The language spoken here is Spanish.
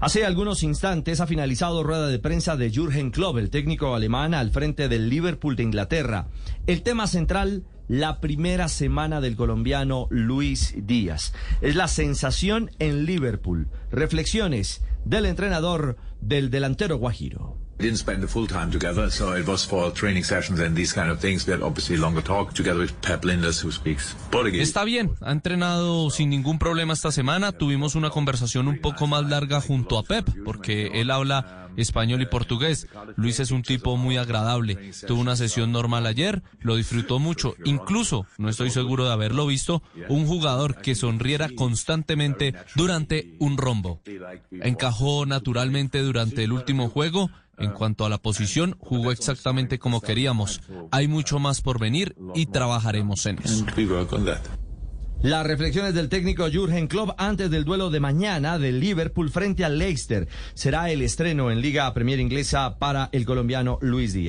Hace algunos instantes ha finalizado rueda de prensa de Jürgen Klopp, el técnico alemán al frente del Liverpool de Inglaterra. El tema central, la primera semana del colombiano Luis Díaz. Es la sensación en Liverpool. Reflexiones del entrenador del delantero Guajiro. We didn't spend the full time together, so it was for training sessions and these kind of things. We had obviously longer talk together with Pep Linders, who speaks Portuguese. Está bien, ha entrenado sin ningún problema esta semana. Tuvimos una conversación un poco más larga junto a Pep, porque él habla español y portugués. Luis es un tipo muy agradable. Tuvo una sesión normal ayer, lo disfrutó mucho. Incluso, no estoy seguro de haberlo visto, un jugador que sonriera constantemente durante un rombo. Encajó naturalmente durante el último juego. En cuanto a la posición, jugó exactamente como queríamos. Hay mucho más por venir y trabajaremos en eso. Las reflexiones del técnico Jürgen Klopp antes del duelo de mañana del Liverpool frente al Leicester. Será el estreno en Liga Premier Inglesa para el colombiano Luis Díaz.